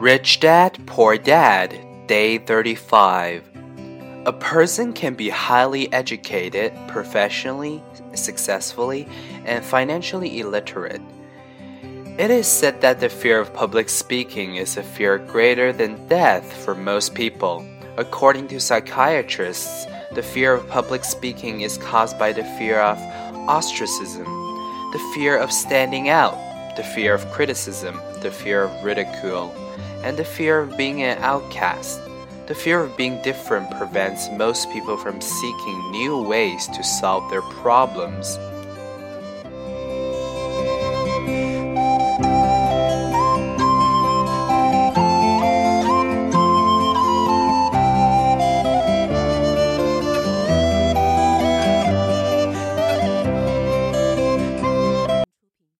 Rich Dad, Poor Dad, Day 35. A person can be highly educated, professionally, successfully, and financially illiterate. It is said that the fear of public speaking is a fear greater than death for most people. According to psychiatrists, the fear of public speaking is caused by the fear of ostracism, the fear of standing out, the fear of criticism, the fear of ridicule, and the fear of being an outcast. The fear of being different prevents most people from seeking new ways to solve their problems.